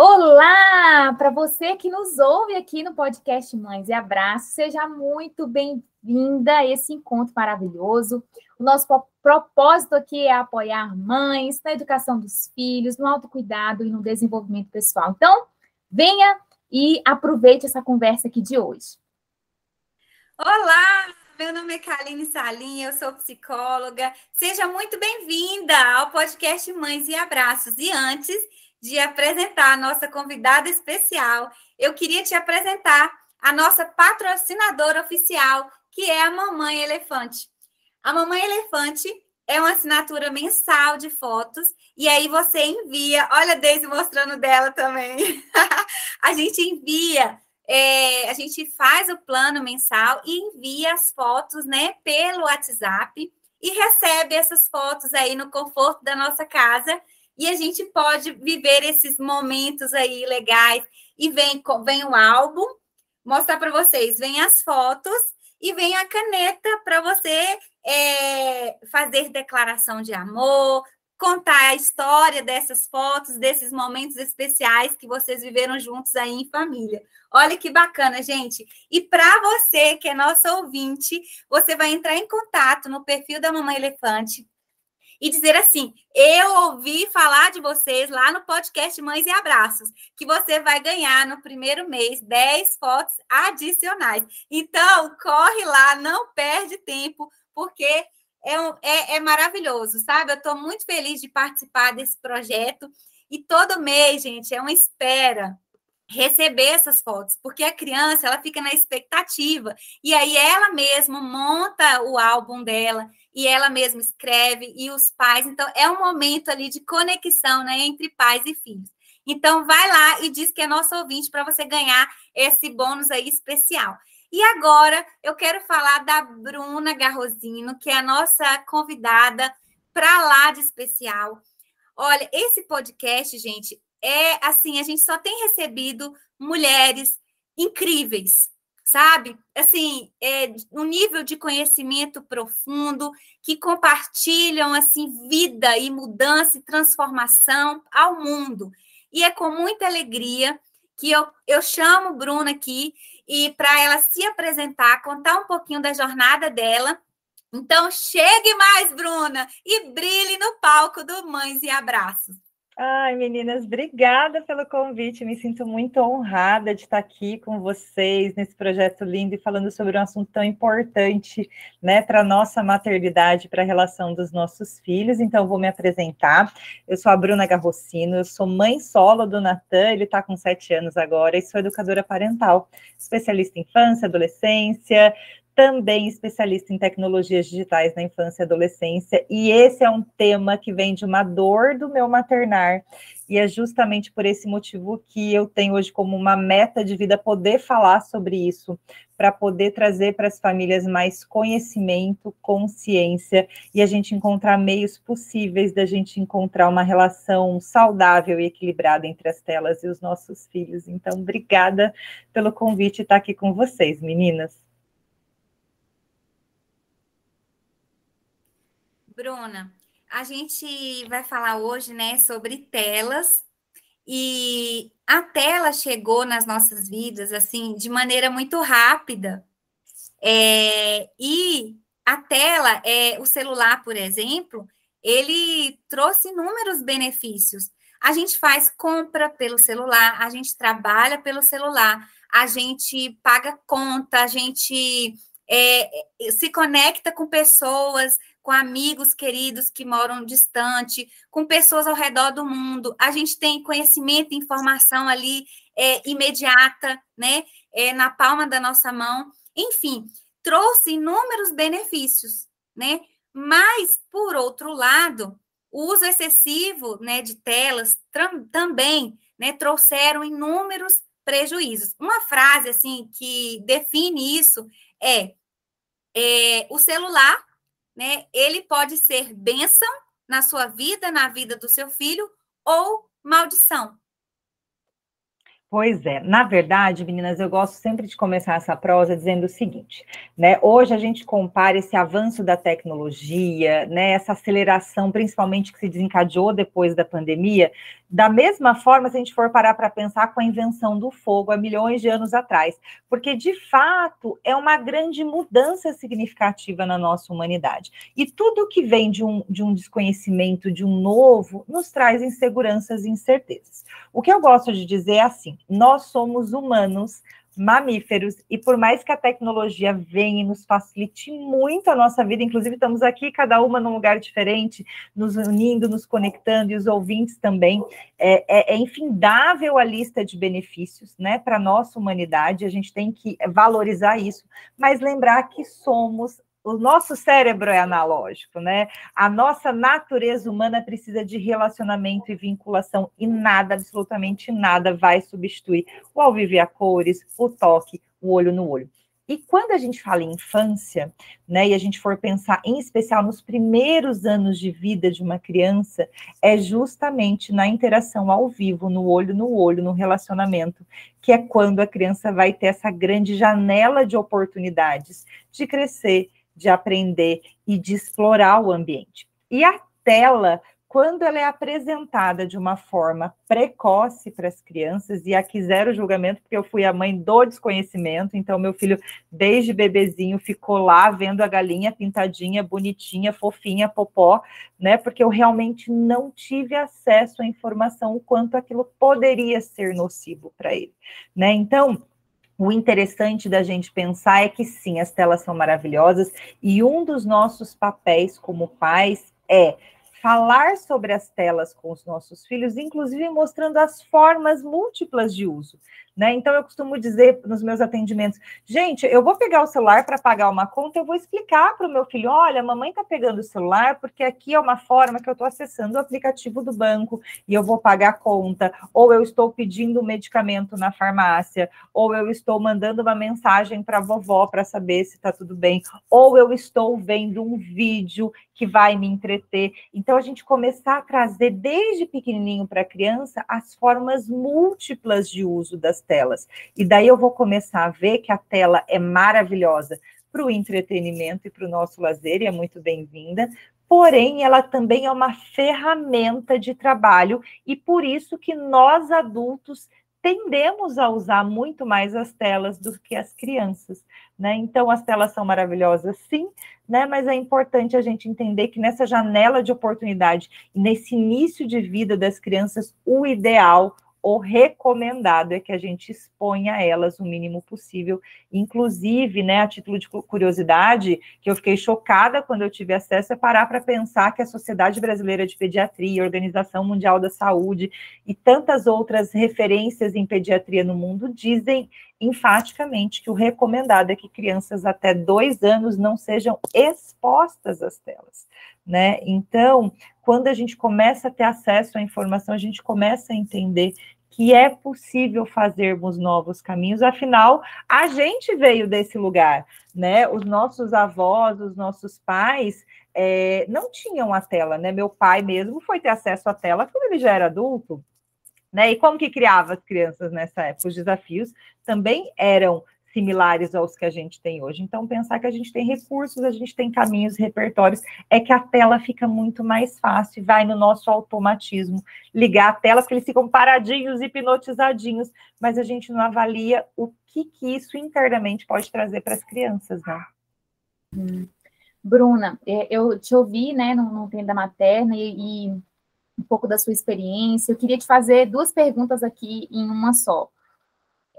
Olá! Para você que nos ouve aqui no podcast Mães e Abraços, seja muito bem-vinda a esse encontro maravilhoso. O nosso propósito aqui é apoiar mães na educação dos filhos, no autocuidado e no desenvolvimento pessoal. Então, venha e aproveite essa conversa aqui de hoje. Olá! Meu nome é Kaline Salim, eu sou psicóloga. Seja muito bem-vinda ao podcast Mães e Abraços. E antes de apresentar a nossa convidada especial, eu queria te apresentar a nossa patrocinadora oficial, que é a Mamãe Elefante. A Mamãe Elefante é uma assinatura mensal de fotos e aí você envia. Olha a Deise mostrando dela também. a gente envia, é, a gente faz o plano mensal e envia as fotos, né, pelo WhatsApp e recebe essas fotos aí no conforto da nossa casa e a gente pode viver esses momentos aí legais. E vem, vem o álbum, mostrar para vocês, vem as fotos e vem a caneta para você é, fazer declaração de amor, contar a história dessas fotos, desses momentos especiais que vocês viveram juntos aí em família. Olha que bacana, gente. E para você que é nosso ouvinte, você vai entrar em contato no perfil da Mamãe Elefante e dizer assim: eu ouvi falar de vocês lá no podcast Mães e Abraços, que você vai ganhar no primeiro mês 10 fotos adicionais. Então, corre lá, não perde tempo, porque é, é, é maravilhoso, sabe? Eu estou muito feliz de participar desse projeto. E todo mês, gente, é uma espera receber essas fotos, porque a criança ela fica na expectativa e aí ela mesma monta o álbum dela e ela mesma escreve e os pais, então é um momento ali de conexão, né, entre pais e filhos. Então vai lá e diz que é nosso ouvinte para você ganhar esse bônus aí especial. E agora eu quero falar da Bruna Garrosino, que é a nossa convidada para lá de especial. Olha, esse podcast, gente, é assim, a gente só tem recebido mulheres incríveis, sabe? Assim, é, um nível de conhecimento profundo, que compartilham, assim, vida e mudança e transformação ao mundo. E é com muita alegria que eu, eu chamo Bruna aqui e para ela se apresentar, contar um pouquinho da jornada dela. Então, chegue mais, Bruna, e brilhe no palco do Mães e Abraços. Ai, meninas, obrigada pelo convite. Me sinto muito honrada de estar aqui com vocês nesse projeto lindo e falando sobre um assunto tão importante, né, para nossa maternidade, para a relação dos nossos filhos. Então, vou me apresentar. Eu sou a Bruna Garrocino, eu sou mãe solo do Natan, ele está com sete anos agora, e sou educadora parental, especialista em infância, adolescência, também especialista em tecnologias digitais na infância e adolescência, e esse é um tema que vem de uma dor do meu maternar, e é justamente por esse motivo que eu tenho hoje como uma meta de vida poder falar sobre isso, para poder trazer para as famílias mais conhecimento, consciência, e a gente encontrar meios possíveis da gente encontrar uma relação saudável e equilibrada entre as telas e os nossos filhos. Então, obrigada pelo convite estar aqui com vocês, meninas. Bruna, a gente vai falar hoje, né, sobre telas e a tela chegou nas nossas vidas assim de maneira muito rápida. É, e a tela, é, o celular, por exemplo, ele trouxe inúmeros benefícios. A gente faz compra pelo celular, a gente trabalha pelo celular, a gente paga conta, a gente é, se conecta com pessoas com amigos queridos que moram distante, com pessoas ao redor do mundo. A gente tem conhecimento e informação ali é, imediata, né? É, na palma da nossa mão. Enfim, trouxe inúmeros benefícios, né? Mas, por outro lado, o uso excessivo né, de telas também né, trouxeram inúmeros prejuízos. Uma frase assim que define isso é, é o celular né? Ele pode ser bênção na sua vida, na vida do seu filho, ou maldição. Pois é, na verdade, meninas, eu gosto sempre de começar essa prosa dizendo o seguinte, né? Hoje a gente compara esse avanço da tecnologia, né? Essa aceleração, principalmente que se desencadeou depois da pandemia, da mesma forma, se a gente for parar para pensar com a invenção do fogo há milhões de anos atrás, porque de fato é uma grande mudança significativa na nossa humanidade. E tudo que vem de um, de um desconhecimento, de um novo, nos traz inseguranças e incertezas. O que eu gosto de dizer é assim: nós somos humanos mamíferos, e por mais que a tecnologia venha e nos facilite muito a nossa vida, inclusive estamos aqui, cada uma num lugar diferente, nos unindo, nos conectando, e os ouvintes também, é, é, é infindável a lista de benefícios, né, para a nossa humanidade, a gente tem que valorizar isso, mas lembrar que somos o nosso cérebro é analógico, né? A nossa natureza humana precisa de relacionamento e vinculação, e nada, absolutamente nada, vai substituir o ao vivo a cores, o toque, o olho no olho. E quando a gente fala em infância, né, e a gente for pensar em especial nos primeiros anos de vida de uma criança, é justamente na interação ao vivo, no olho no olho, no relacionamento, que é quando a criança vai ter essa grande janela de oportunidades de crescer, de aprender e de explorar o ambiente. E a tela, quando ela é apresentada de uma forma precoce para as crianças, e aqui zero julgamento, porque eu fui a mãe do desconhecimento, então meu filho, desde bebezinho, ficou lá vendo a galinha pintadinha, bonitinha, fofinha, popó, né? Porque eu realmente não tive acesso à informação o quanto aquilo poderia ser nocivo para ele, né? Então, o interessante da gente pensar é que sim, as telas são maravilhosas e um dos nossos papéis como pais é falar sobre as telas com os nossos filhos, inclusive mostrando as formas múltiplas de uso. Né? Então, eu costumo dizer nos meus atendimentos: gente, eu vou pegar o celular para pagar uma conta, eu vou explicar para o meu filho: olha, a mamãe está pegando o celular porque aqui é uma forma que eu estou acessando o aplicativo do banco e eu vou pagar a conta, ou eu estou pedindo um medicamento na farmácia, ou eu estou mandando uma mensagem para a vovó para saber se está tudo bem, ou eu estou vendo um vídeo que vai me entreter. Então, a gente começar a trazer desde pequenininho para a criança as formas múltiplas de uso das telas. E daí eu vou começar a ver que a tela é maravilhosa para o entretenimento e para o nosso lazer, e é muito bem-vinda, porém ela também é uma ferramenta de trabalho, e por isso que nós adultos tendemos a usar muito mais as telas do que as crianças, né? Então as telas são maravilhosas, sim, né? Mas é importante a gente entender que nessa janela de oportunidade, nesse início de vida das crianças, o ideal, o recomendado é que a gente exponha elas o mínimo possível. Inclusive, né, a título de curiosidade, que eu fiquei chocada quando eu tive acesso, é parar para pensar que a Sociedade Brasileira de Pediatria, a Organização Mundial da Saúde e tantas outras referências em pediatria no mundo dizem enfaticamente que o recomendado é que crianças até dois anos não sejam expostas às telas. Né? Então, quando a gente começa a ter acesso à informação, a gente começa a entender que é possível fazermos novos caminhos, afinal, a gente veio desse lugar, né? Os nossos avós, os nossos pais é, não tinham a tela, né? Meu pai mesmo foi ter acesso à tela quando ele já era adulto, né? E como que criava as crianças nessa época? Os desafios também eram similares aos que a gente tem hoje. Então, pensar que a gente tem recursos, a gente tem caminhos, repertórios, é que a tela fica muito mais fácil, vai no nosso automatismo ligar a tela, porque eles ficam paradinhos, hipnotizadinhos, mas a gente não avalia o que, que isso internamente pode trazer para as crianças, né? Hum. Bruna, é, eu te ouvi, né, no, no Tenda Materna e, e um pouco da sua experiência. Eu queria te fazer duas perguntas aqui em uma só.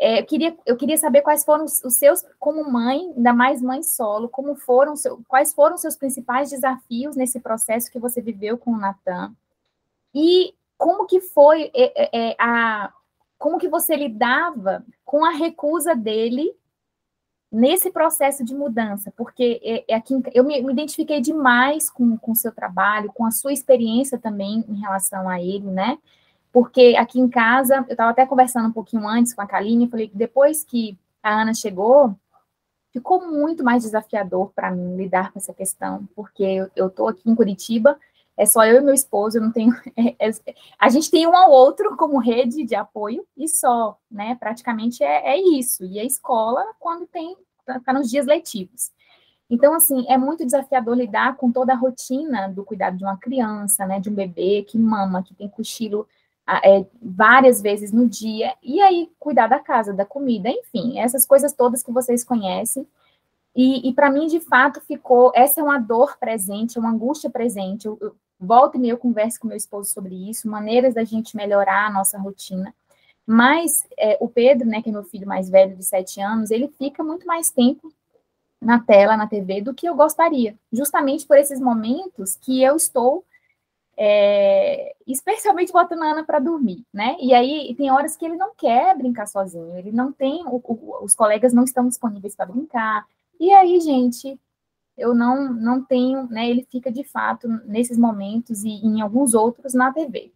É, eu, queria, eu queria saber quais foram os, seus, como mãe, ainda mais mãe solo, como foram seu, quais foram os seus principais desafios nesse processo que você viveu com o Natan e como que foi é, é, é, a como que você lidava com a recusa dele nesse processo de mudança, porque é, é aqui eu me, me, identifiquei demais com o seu trabalho, com a sua experiência também em relação a ele, né? Porque aqui em casa, eu estava até conversando um pouquinho antes com a Kaline, falei que depois que a Ana chegou, ficou muito mais desafiador para mim lidar com essa questão, porque eu estou aqui em Curitiba, é só eu e meu esposo, eu não tenho. É, é, a gente tem um ao outro como rede de apoio e só, né? Praticamente é, é isso. E a escola, quando tem, tá nos dias letivos. Então, assim, é muito desafiador lidar com toda a rotina do cuidado de uma criança, né? De um bebê que mama, que tem cochilo é, várias vezes no dia, e aí cuidar da casa, da comida, enfim, essas coisas todas que vocês conhecem. E, e para mim, de fato, ficou. Essa é uma dor presente, é uma angústia presente. Eu, eu volto e meio converso com meu esposo sobre isso, maneiras da gente melhorar a nossa rotina. Mas é, o Pedro, né, que é meu filho mais velho de sete anos, ele fica muito mais tempo na tela, na TV, do que eu gostaria, justamente por esses momentos que eu estou é, especialmente botando a Ana para dormir, né? E aí tem horas que ele não quer brincar sozinho, ele não tem, o, o, os colegas não estão disponíveis para brincar. E aí, gente, eu não não tenho, né? Ele fica de fato nesses momentos e em alguns outros na TV.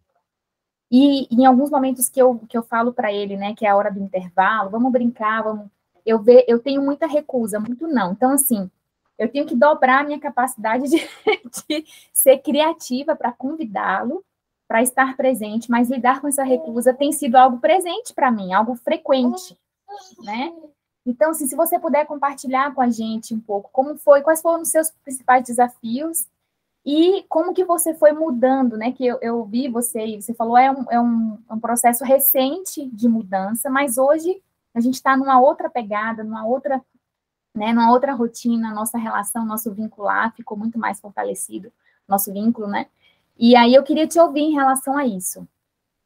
E em alguns momentos que eu, que eu falo para ele, né, que é a hora do intervalo, vamos brincar, vamos. Eu, ve, eu tenho muita recusa, muito não. Então, assim, eu tenho que dobrar a minha capacidade de, de ser criativa para convidá-lo, para estar presente, mas lidar com essa recusa tem sido algo presente para mim, algo frequente, né? Então, assim, se você puder compartilhar com a gente um pouco como foi, quais foram os seus principais desafios e como que você foi mudando, né? Que eu, eu vi você, você falou, é um, é um, um processo recente de mudança, mas hoje a gente está numa outra pegada, numa outra né, numa outra rotina, nossa relação, nosso vincular ficou muito mais fortalecido, nosso vínculo, né? E aí eu queria te ouvir em relação a isso.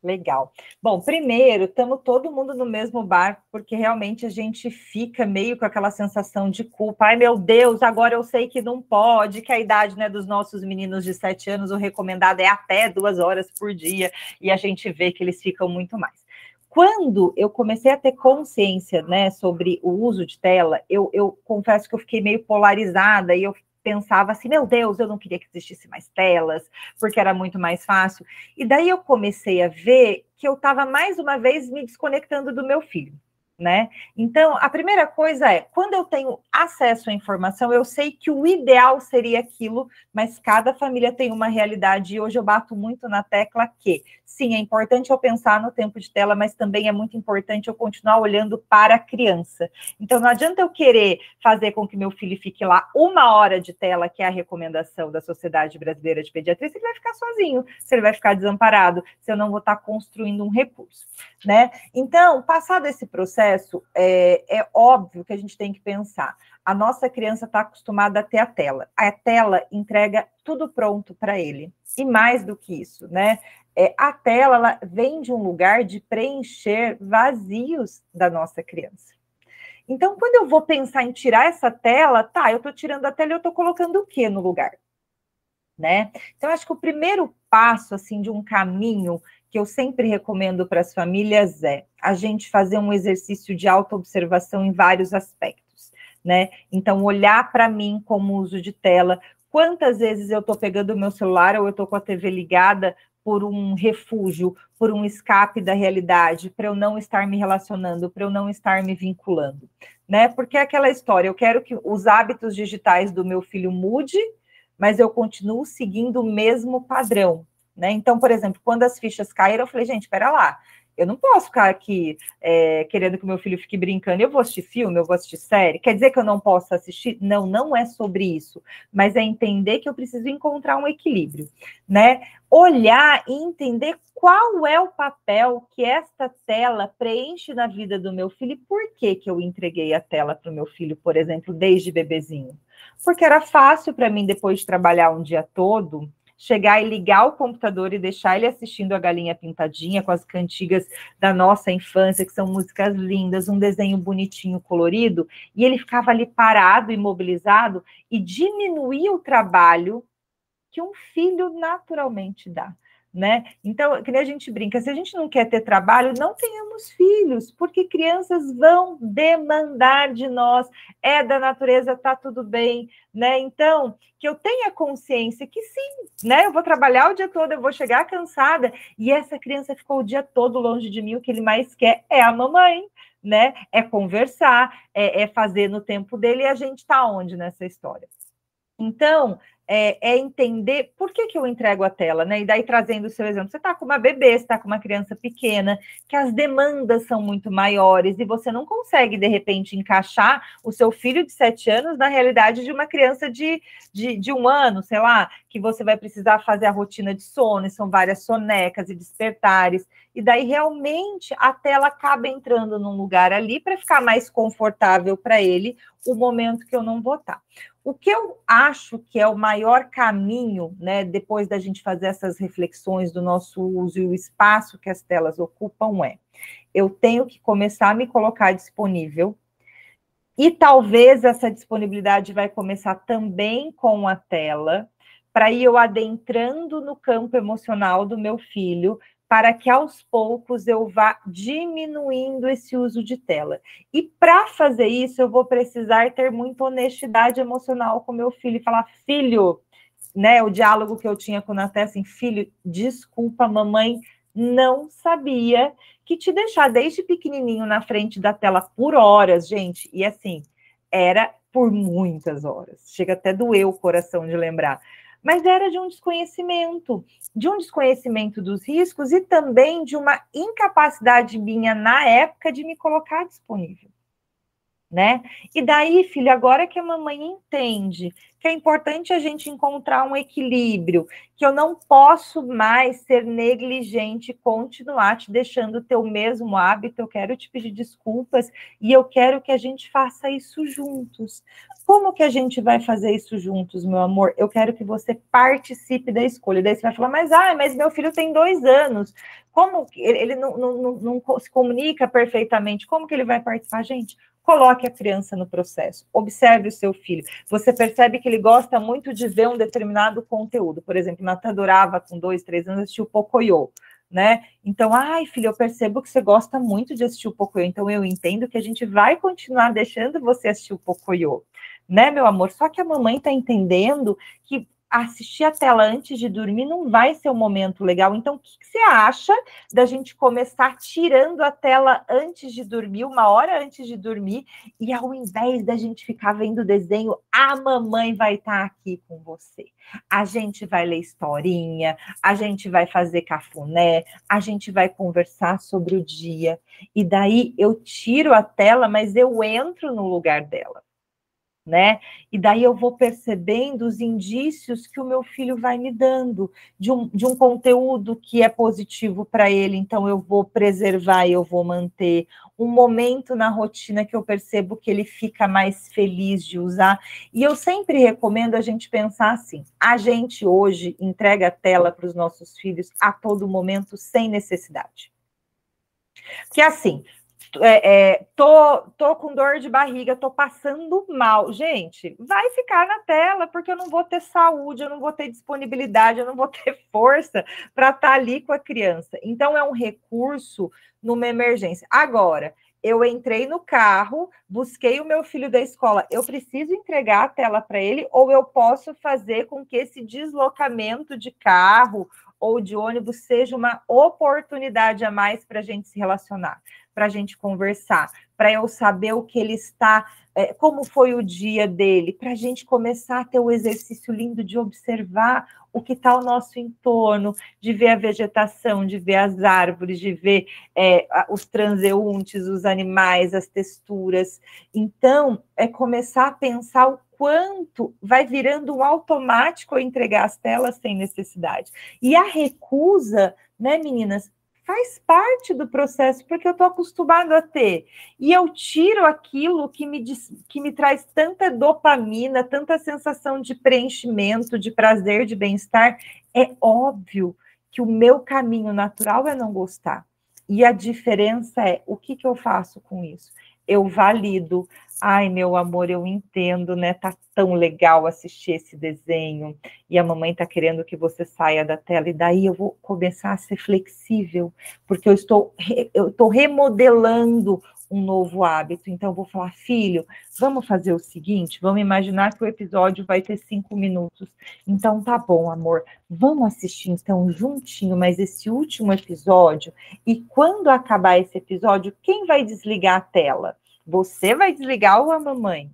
Legal. Bom, primeiro, estamos todo mundo no mesmo barco, porque realmente a gente fica meio com aquela sensação de culpa. Ai, meu Deus, agora eu sei que não pode, que a idade né, dos nossos meninos de sete anos, o recomendado é até duas horas por dia, e a gente vê que eles ficam muito mais quando eu comecei a ter consciência né, sobre o uso de tela, eu, eu confesso que eu fiquei meio polarizada e eu pensava assim, meu Deus, eu não queria que existisse mais telas, porque era muito mais fácil. E daí eu comecei a ver que eu estava mais uma vez me desconectando do meu filho né? Então, a primeira coisa é, quando eu tenho acesso à informação, eu sei que o ideal seria aquilo, mas cada família tem uma realidade, e hoje eu bato muito na tecla que, sim, é importante eu pensar no tempo de tela, mas também é muito importante eu continuar olhando para a criança. Então, não adianta eu querer fazer com que meu filho fique lá uma hora de tela, que é a recomendação da Sociedade Brasileira de Pediatria, se ele vai ficar sozinho, se ele vai ficar desamparado, se eu não vou estar construindo um recurso, né? Então, passado esse processo, processo, é, é óbvio que a gente tem que pensar. A nossa criança está acostumada a ter a tela. A tela entrega tudo pronto para ele. E mais do que isso, né? É, a tela ela vem de um lugar de preencher vazios da nossa criança. Então, quando eu vou pensar em tirar essa tela, tá, eu estou tirando a tela e eu estou colocando o que no lugar? Né? Então, acho que o primeiro passo assim de um caminho que eu sempre recomendo para as famílias é a gente fazer um exercício de autoobservação em vários aspectos, né? Então, olhar para mim como uso de tela, quantas vezes eu estou pegando o meu celular ou eu estou com a TV ligada por um refúgio, por um escape da realidade, para eu não estar me relacionando, para eu não estar me vinculando, né? Porque é aquela história, eu quero que os hábitos digitais do meu filho mude, mas eu continuo seguindo o mesmo padrão, né? Então, por exemplo, quando as fichas caíram, eu falei, gente, espera lá, eu não posso ficar aqui é, querendo que meu filho fique brincando. Eu vou assistir filme, eu vou assistir série. Quer dizer que eu não posso assistir? Não, não é sobre isso. Mas é entender que eu preciso encontrar um equilíbrio, né? Olhar e entender qual é o papel que esta tela preenche na vida do meu filho e por que, que eu entreguei a tela para o meu filho, por exemplo, desde bebezinho. Porque era fácil para mim, depois de trabalhar um dia todo, chegar e ligar o computador e deixar ele assistindo a Galinha Pintadinha com as cantigas da nossa infância, que são músicas lindas, um desenho bonitinho, colorido, e ele ficava ali parado, imobilizado, e diminuía o trabalho que um filho naturalmente dá né? Então, que nem a gente brinca, se a gente não quer ter trabalho, não tenhamos filhos, porque crianças vão demandar de nós, é da natureza, tá tudo bem, né? Então, que eu tenha consciência que sim, né? Eu vou trabalhar o dia todo, eu vou chegar cansada, e essa criança ficou o dia todo longe de mim, o que ele mais quer é a mamãe, né? É conversar, é, é fazer no tempo dele, e a gente tá onde nessa história? Então, é, é, entender por que, que eu entrego a tela, né? E daí trazendo o seu exemplo, você está com uma bebê, está com uma criança pequena, que as demandas são muito maiores e você não consegue, de repente, encaixar o seu filho de sete anos na realidade de uma criança de, de, de um ano, sei lá, que você vai precisar fazer a rotina de sono, e são várias sonecas e despertares. E daí realmente a tela acaba entrando num lugar ali para ficar mais confortável para ele o momento que eu não vou estar. O que eu acho que é o maior caminho, né, depois da gente fazer essas reflexões do nosso uso e o espaço que as telas ocupam, é eu tenho que começar a me colocar disponível. E talvez essa disponibilidade vai começar também com a tela, para ir eu adentrando no campo emocional do meu filho, para que aos poucos eu vá diminuindo esse uso de tela. E para fazer isso, eu vou precisar ter muita honestidade emocional com meu filho e falar: filho, né? O diálogo que eu tinha com o Naté, assim, filho, desculpa, mamãe não sabia que te deixar desde pequenininho na frente da tela por horas, gente, e assim, era por muitas horas. Chega até doer o coração de lembrar mas era de um desconhecimento, de um desconhecimento dos riscos e também de uma incapacidade minha na época de me colocar disponível né? E daí, filho, agora que a mamãe entende que é importante a gente encontrar um equilíbrio, que eu não posso mais ser negligente e continuar te deixando ter o mesmo hábito, eu quero te pedir desculpas e eu quero que a gente faça isso juntos. Como que a gente vai fazer isso juntos, meu amor? Eu quero que você participe da escolha. Daí você vai falar, mas, ah, mas meu filho tem dois anos. Como ele não, não, não, não se comunica perfeitamente? Como que ele vai participar? Gente, Coloque a criança no processo, observe o seu filho. Você percebe que ele gosta muito de ver um determinado conteúdo. Por exemplo, Natan adorava, com dois, três anos, assistir o Pocoyo, né? Então, ai, filho, eu percebo que você gosta muito de assistir o Pocoyo, então eu entendo que a gente vai continuar deixando você assistir o Pocoyo, né, meu amor? Só que a mamãe está entendendo que assistir a tela antes de dormir não vai ser um momento legal. Então, o que, que, você acha da gente começar tirando a tela antes de dormir, uma hora antes de dormir, e ao invés da gente ficar vendo desenho, a mamãe vai estar tá aqui com você. A gente vai ler historinha, a gente vai fazer cafuné, a gente vai conversar sobre o dia. E daí eu tiro a tela, mas eu entro no lugar dela né? E daí eu vou percebendo os indícios que o meu filho vai me dando de um, de um conteúdo que é positivo para ele, então eu vou preservar e eu vou manter um momento na rotina que eu percebo que ele fica mais feliz de usar. E eu sempre recomendo a gente pensar assim: a gente hoje entrega a tela para os nossos filhos a todo momento sem necessidade. Porque assim, é, é, tô, tô com dor de barriga, tô passando mal. Gente, vai ficar na tela, porque eu não vou ter saúde, eu não vou ter disponibilidade, eu não vou ter força para estar tá ali com a criança. Então, é um recurso numa emergência. Agora, eu entrei no carro, busquei o meu filho da escola. Eu preciso entregar a tela para ele, ou eu posso fazer com que esse deslocamento de carro ou de ônibus seja uma oportunidade a mais para a gente se relacionar para a gente conversar, para eu saber o que ele está, é, como foi o dia dele, para a gente começar a ter o exercício lindo de observar o que está ao nosso entorno, de ver a vegetação, de ver as árvores, de ver é, os transeuntes, os animais, as texturas. Então, é começar a pensar o quanto vai virando um automático entregar as telas sem necessidade. E a recusa, né, meninas, faz parte do processo, porque eu estou acostumado a ter. E eu tiro aquilo que me, que me traz tanta dopamina, tanta sensação de preenchimento, de prazer, de bem-estar. É óbvio que o meu caminho natural é não gostar. E a diferença é o que, que eu faço com isso? Eu valido. Ai, meu amor, eu entendo, né? Tá tão legal assistir esse desenho. E a mamãe tá querendo que você saia da tela. E daí eu vou começar a ser flexível, porque eu estou eu estou remodelando um novo hábito. Então, vou falar, filho, vamos fazer o seguinte: vamos imaginar que o episódio vai ter cinco minutos. Então, tá bom, amor, vamos assistir então juntinho, mas esse último episódio. E quando acabar esse episódio, quem vai desligar a tela? Você vai desligar ou a mamãe?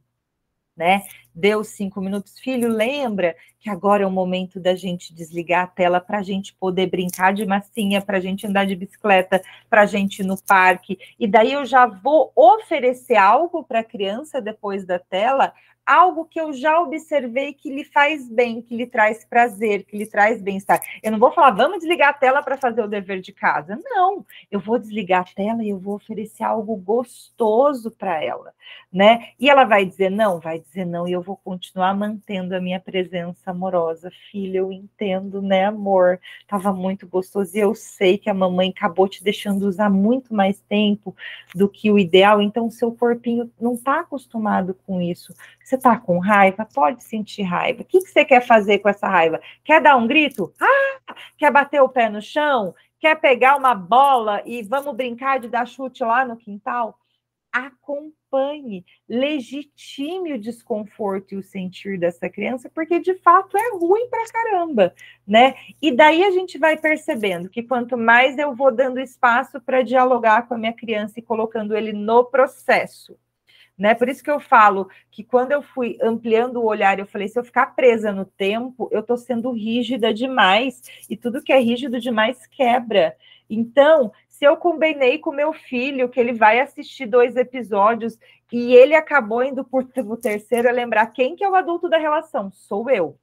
Né? Deu cinco minutos, filho, lembra que agora é o momento da gente desligar a tela para a gente poder brincar de massinha, para a gente andar de bicicleta, para a gente ir no parque. E daí eu já vou oferecer algo para a criança depois da tela, algo que eu já observei que lhe faz bem, que lhe traz prazer, que lhe traz bem-estar. Eu não vou falar, vamos desligar a tela para fazer o dever de casa. Não, eu vou desligar a tela e eu vou oferecer algo gostoso para ela, né? E ela vai dizer não, vai dizer não, e eu vou continuar mantendo a minha presença amorosa. Filha, eu entendo, né, amor? Tava muito gostoso e eu sei que a mamãe acabou te deixando usar muito mais tempo do que o ideal, então seu corpinho não está acostumado com isso. Você está com raiva? Pode sentir raiva. O que, que você quer fazer com essa raiva? Quer dar um grito? Ah! Quer bater o pé no chão? Quer pegar uma bola e vamos brincar de dar chute lá no quintal? Acompanhe, legitime o desconforto e o sentir dessa criança, porque de fato é ruim pra caramba, né? E daí a gente vai percebendo que quanto mais eu vou dando espaço para dialogar com a minha criança e colocando ele no processo, né? Por isso que eu falo que quando eu fui ampliando o olhar, eu falei, se eu ficar presa no tempo, eu estou sendo rígida demais, e tudo que é rígido demais quebra. Então, se eu combinei com meu filho que ele vai assistir dois episódios e ele acabou indo por o terceiro, é lembrar quem que é o adulto da relação? Sou eu.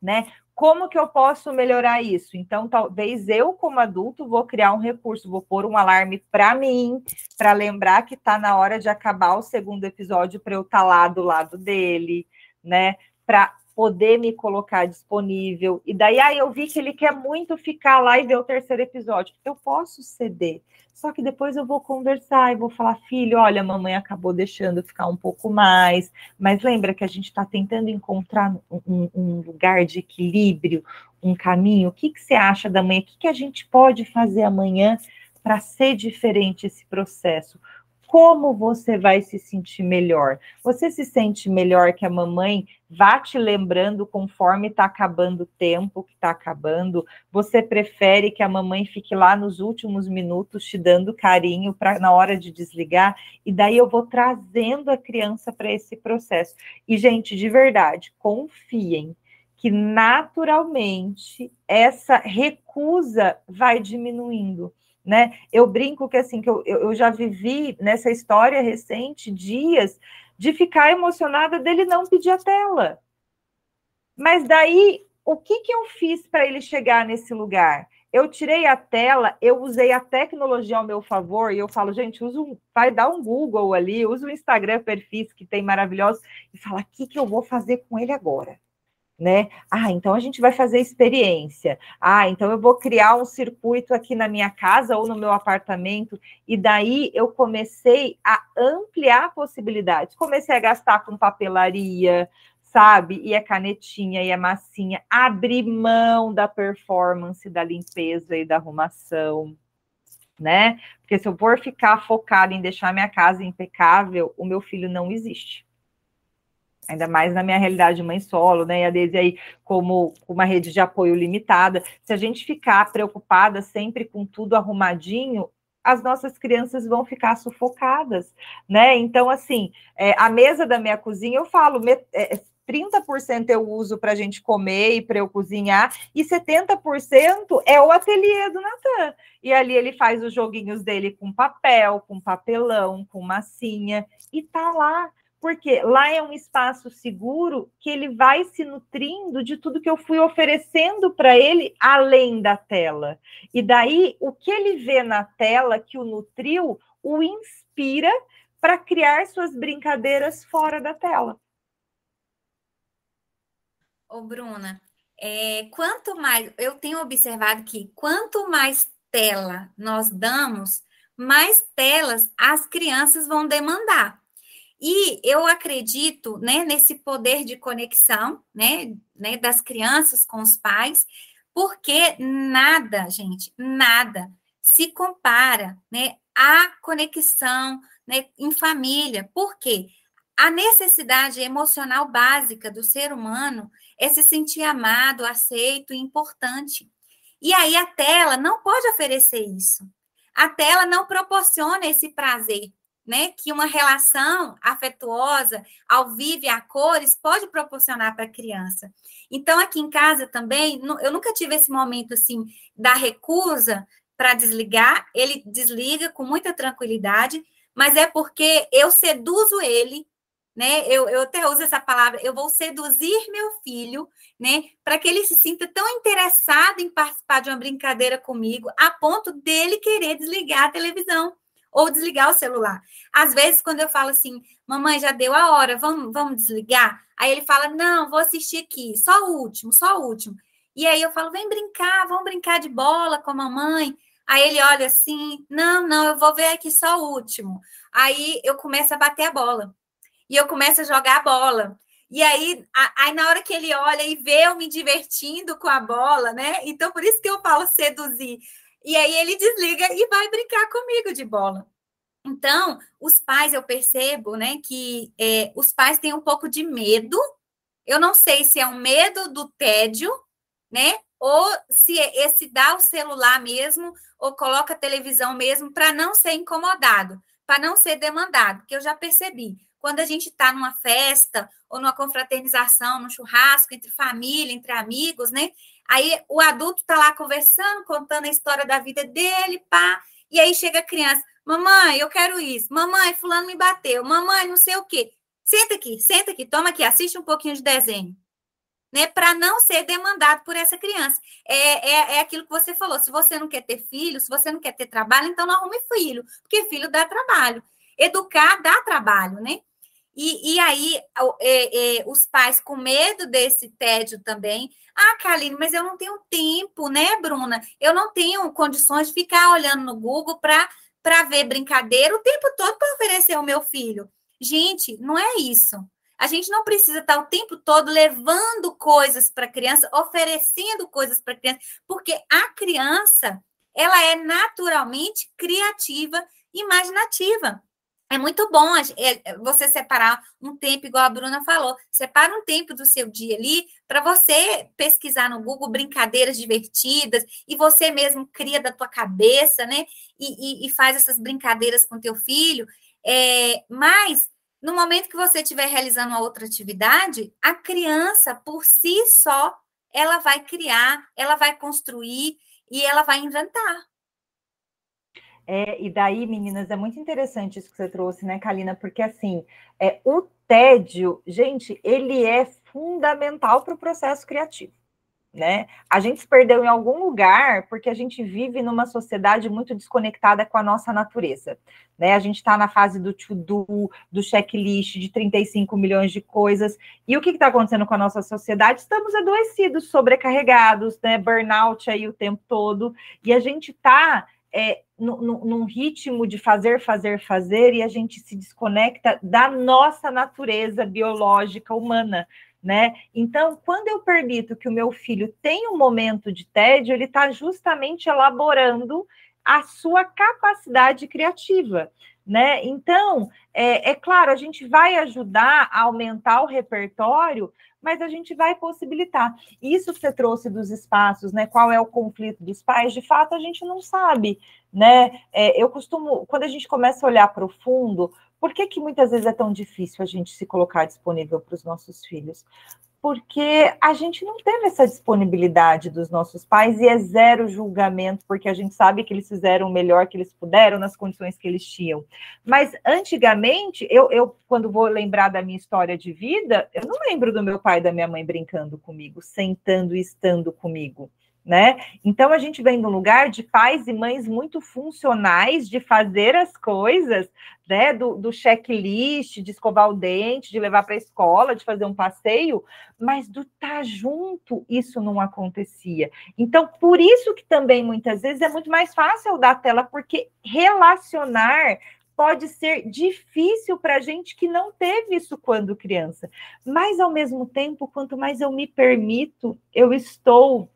Né? Como que eu posso melhorar isso? Então, talvez eu, como adulto, vou criar um recurso, vou pôr um alarme para mim, para lembrar que está na hora de acabar o segundo episódio para eu estar tá lá do lado dele, né? Para poder me colocar disponível. E daí, aí eu vi que ele quer muito ficar lá e ver o terceiro episódio. Eu posso ceder. Só que depois eu vou conversar e vou falar, filho, olha, mamãe acabou deixando ficar um pouco mais, mas lembra que a gente está tentando encontrar um, um, lugar de equilíbrio, um caminho. O que, que você acha da manhã? O que, que a gente pode fazer amanhã para ser diferente esse processo? Como você vai se sentir melhor. Você se sente melhor que a mamãe vá te lembrando conforme está acabando o tempo que está acabando? Você prefere que a mamãe fique lá nos últimos minutos te dando carinho para na hora de desligar? E daí eu vou trazendo a criança para esse processo. E, gente, de verdade, confiem que naturalmente essa recusa vai diminuindo né? Eu brinco que assim que eu, eu já vivi nessa história recente dias de ficar emocionada dele não pedir a tela. Mas daí, o que, que eu fiz para ele chegar nesse lugar? Eu tirei a tela, eu usei a tecnologia ao meu favor, e eu falo, gente, usa um, vai dar um Google ali, usa o Instagram perfis que tem maravilhosos, e fala, o que, que eu vou fazer com ele agora? Né? Ah, então a gente vai fazer experiência. Ah, então eu vou criar um circuito aqui na minha casa ou no meu apartamento. E daí eu comecei a ampliar possibilidades. Comecei a gastar com papelaria, sabe? E a canetinha e a massinha. Abrir mão da performance, da limpeza e da arrumação. Né? Porque se eu for ficar focado em deixar minha casa impecável, o meu filho não existe ainda mais na minha realidade de mãe solo, né? E a Deise aí como uma rede de apoio limitada. Se a gente ficar preocupada sempre com tudo arrumadinho, as nossas crianças vão ficar sufocadas, né? Então, assim, é, a mesa da minha cozinha, eu falo, é, 30% eu uso para a gente comer e para eu cozinhar, e 70% é o ateliê do Natan. E ali ele faz os joguinhos dele com papel, com papelão, com massinha, e tá lá porque lá é um espaço seguro que ele vai se nutrindo de tudo que eu fui oferecendo para ele além da tela. E daí o que ele vê na tela que o nutriu o inspira para criar suas brincadeiras fora da tela. Ô, Bruna, é, quanto mais eu tenho observado que quanto mais tela nós damos, mais telas as crianças vão demandar. E eu acredito né, nesse poder de conexão né, né, das crianças com os pais, porque nada, gente, nada se compara né, à conexão né, em família. Por quê? A necessidade emocional básica do ser humano é se sentir amado, aceito e importante. E aí a tela não pode oferecer isso. A tela não proporciona esse prazer né, que uma relação afetuosa, ao vivo e a cores, pode proporcionar para a criança. Então, aqui em casa também, eu nunca tive esse momento assim da recusa para desligar, ele desliga com muita tranquilidade, mas é porque eu seduzo ele, né? Eu, eu até uso essa palavra, eu vou seduzir meu filho, né? Para que ele se sinta tão interessado em participar de uma brincadeira comigo, a ponto dele querer desligar a televisão ou desligar o celular. Às vezes, quando eu falo assim, mamãe, já deu a hora, vamos, vamos desligar? Aí ele fala, não, vou assistir aqui, só o último, só o último. E aí eu falo, vem brincar, vamos brincar de bola com a mamãe. Aí ele olha assim, não, não, eu vou ver aqui só o último. Aí eu começo a bater a bola. E eu começo a jogar a bola. E aí, a, aí na hora que ele olha e vê eu me divertindo com a bola, né? Então, por isso que eu falo seduzir. E aí ele desliga e vai brincar comigo de bola. Então, os pais, eu percebo, né, que é, os pais têm um pouco de medo. Eu não sei se é um medo do tédio, né? Ou se é esse dá o celular mesmo, ou coloca a televisão mesmo, para não ser incomodado, para não ser demandado, porque eu já percebi. Quando a gente está numa festa ou numa confraternização, num churrasco entre família, entre amigos, né? Aí o adulto está lá conversando, contando a história da vida dele, pá. E aí chega a criança, mamãe, eu quero isso. Mamãe, fulano me bateu. Mamãe, não sei o quê. Senta aqui, senta aqui, toma aqui, assiste um pouquinho de desenho. Né, para não ser demandado por essa criança. É, é, é aquilo que você falou: se você não quer ter filho, se você não quer ter trabalho, então não arrume filho, porque filho dá trabalho. Educar dá trabalho, né? E, e aí, é, é, os pais com medo desse tédio também. Ah, Kaline, mas eu não tenho tempo, né, Bruna? Eu não tenho condições de ficar olhando no Google para ver brincadeira o tempo todo para oferecer ao meu filho. Gente, não é isso. A gente não precisa estar o tempo todo levando coisas para a criança, oferecendo coisas para a criança, porque a criança, ela é naturalmente criativa, imaginativa. É muito bom é, você separar um tempo, igual a Bruna falou, separa um tempo do seu dia ali para você pesquisar no Google brincadeiras divertidas e você mesmo cria da tua cabeça, né? E, e, e faz essas brincadeiras com teu filho. É, mas no momento que você estiver realizando uma outra atividade, a criança por si só ela vai criar, ela vai construir e ela vai inventar. É, e daí, meninas, é muito interessante isso que você trouxe, né, Kalina? Porque assim, é, o tédio, gente, ele é fundamental para o processo criativo. Né? A gente se perdeu em algum lugar porque a gente vive numa sociedade muito desconectada com a nossa natureza. Né? A gente está na fase do to-do, do checklist de 35 milhões de coisas. E o que está acontecendo com a nossa sociedade? Estamos adoecidos, sobrecarregados, né? burnout aí o tempo todo. E a gente está é, num ritmo de fazer, fazer, fazer, e a gente se desconecta da nossa natureza biológica humana, né? Então, quando eu permito que o meu filho tenha um momento de tédio, ele está justamente elaborando a sua capacidade criativa, né? Então, é, é claro, a gente vai ajudar a aumentar o repertório, mas a gente vai possibilitar. Isso que você trouxe dos espaços, né? Qual é o conflito dos pais? De fato, a gente não sabe, né? É, eu costumo, quando a gente começa a olhar para o fundo, por que, que muitas vezes é tão difícil a gente se colocar disponível para os nossos filhos? Porque a gente não teve essa disponibilidade dos nossos pais e é zero julgamento, porque a gente sabe que eles fizeram o melhor que eles puderam nas condições que eles tinham. Mas antigamente, eu, eu quando vou lembrar da minha história de vida, eu não lembro do meu pai e da minha mãe brincando comigo, sentando e estando comigo né? Então a gente vem de um lugar de pais e mães muito funcionais de fazer as coisas, né? Do, do checklist, de escovar o dente, de levar para a escola, de fazer um passeio, mas do estar tá junto, isso não acontecia. Então, por isso que também muitas vezes é muito mais fácil dar tela, porque relacionar pode ser difícil para gente que não teve isso quando criança. Mas, ao mesmo tempo, quanto mais eu me permito, eu estou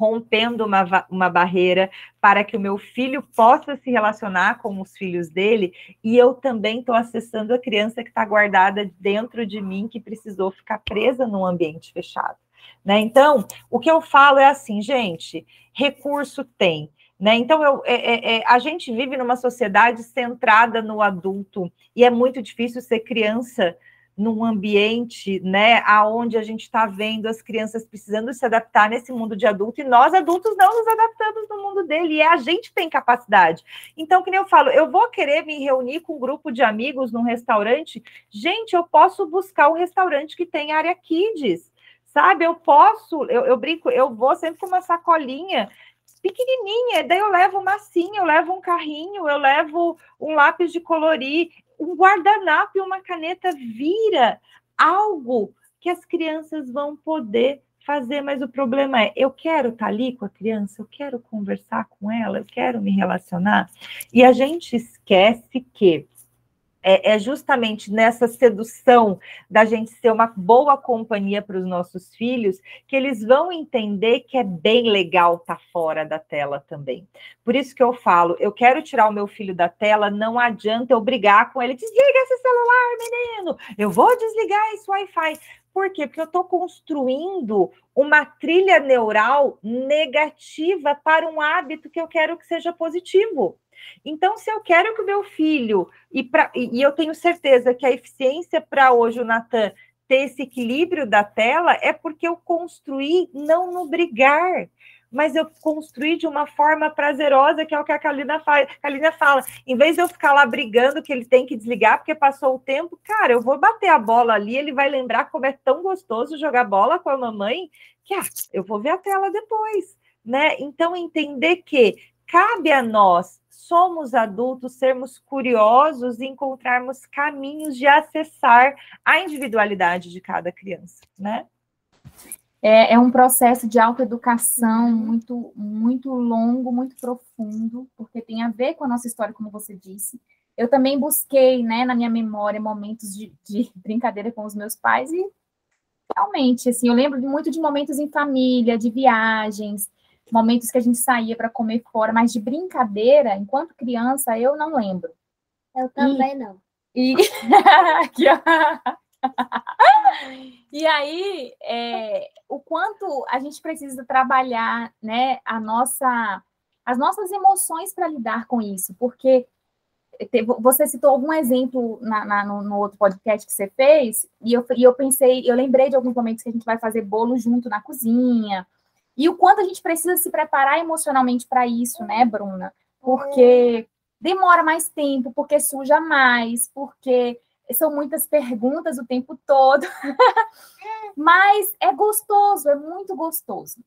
rompendo uma, uma barreira para que o meu filho possa se relacionar com os filhos dele, e eu também estou acessando a criança que está guardada dentro de mim, que precisou ficar presa num ambiente fechado. Né? Então, o que eu falo é assim, gente: recurso tem, Né? Então, eu, é, é, é, a gente vive numa sociedade centrada no adulto e é muito difícil ser criança num ambiente, né, aonde a gente está vendo as crianças precisando se adaptar nesse mundo de adulto e nós adultos não nos adaptamos no mundo dele, e a gente tem capacidade. Então, que nem eu falo, eu vou querer me reunir com um grupo de amigos num restaurante, gente, eu posso buscar um restaurante que tem área kids, sabe? Eu posso, eu, eu brinco, eu vou sempre com uma sacolinha pequenininha, daí eu levo massinha, eu levo um carrinho, eu levo um lápis de colorir, um guardanapo e uma caneta vira algo que as crianças vão poder fazer, mas o problema é, eu quero estar ali com a criança, eu quero conversar com ela, eu quero me relacionar, e a gente esquece que é, é, justamente nessa sedução da gente ser uma boa companhia para os nossos filhos que eles vão entender que é bem legal estar tá fora da tela também. Por isso que eu falo, eu quero tirar o meu filho da tela, não adianta eu brigar com ele, desliga esse celular, menino, eu vou desligar esse Wi-Fi. Por quê? Porque eu estou construindo uma trilha neural negativa para um hábito que eu quero que seja positivo. Então, se eu quero que o meu filho, e, pra, e eu tenho certeza que a eficiência para hoje o Natan ter esse equilíbrio da tela, é porque eu construí não no brigar, mas eu construí de uma forma prazerosa, que é o que a Kalina fala. A Kalina fala, em vez de eu ficar lá brigando que ele tem que desligar porque passou o tempo, cara, eu vou bater a bola ali, ele vai lembrar como é tão gostoso jogar bola com a mamãe, que ah, eu vou ver a tela depois, né? Então entender que cabe a nós somos adultos, sermos curiosos e encontrarmos caminhos de acessar a individualidade de cada criança, né? É, é um processo de autoeducação muito, muito longo, muito profundo, porque tem a ver com a nossa história, como você disse. Eu também busquei, né, na minha memória, momentos de, de brincadeira com os meus pais e realmente, assim, eu lembro muito de momentos em família, de viagens, momentos que a gente saía para comer fora, mas de brincadeira, enquanto criança, eu não lembro. Eu também e, não. E, e aí, é, o quanto a gente precisa trabalhar, né, a nossa, as nossas emoções para lidar com isso, porque você citou algum exemplo na, na, no, no, outro podcast que você fez, e eu, e eu pensei, eu lembrei de alguns momentos que a gente vai fazer bolo junto na cozinha, e o quanto a gente precisa se preparar emocionalmente para isso, né, Bruna? Porque demora mais tempo, porque suja mais, porque são muitas perguntas o tempo todo. Mas é gostoso, é muito gostoso.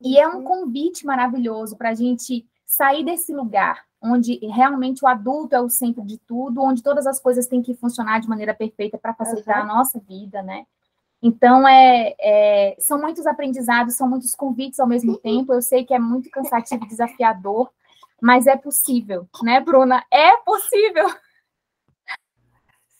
E é um uhum. convite maravilhoso para a gente sair desse lugar onde realmente o adulto é o centro de tudo, onde todas as coisas têm que funcionar de maneira perfeita para facilitar uhum. a nossa vida, né? Então, é, é, são muitos aprendizados, são muitos convites ao mesmo tempo. Eu sei que é muito cansativo e desafiador, mas é possível, né, Bruna? É possível.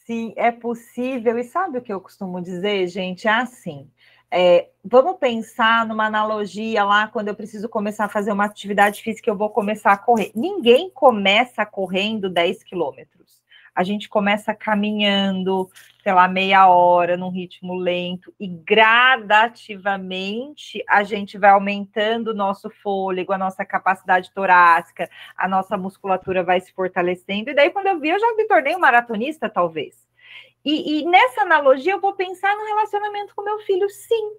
Sim, é possível. E sabe o que eu costumo dizer, gente? É assim. É, vamos pensar numa analogia lá quando eu preciso começar a fazer uma atividade física, eu vou começar a correr. Ninguém começa correndo 10 quilômetros a gente começa caminhando, sei lá, meia hora num ritmo lento e gradativamente a gente vai aumentando o nosso fôlego, a nossa capacidade torácica, a nossa musculatura vai se fortalecendo. E daí, quando eu vi, eu já me tornei um maratonista, talvez. E, e nessa analogia, eu vou pensar no relacionamento com meu filho, sim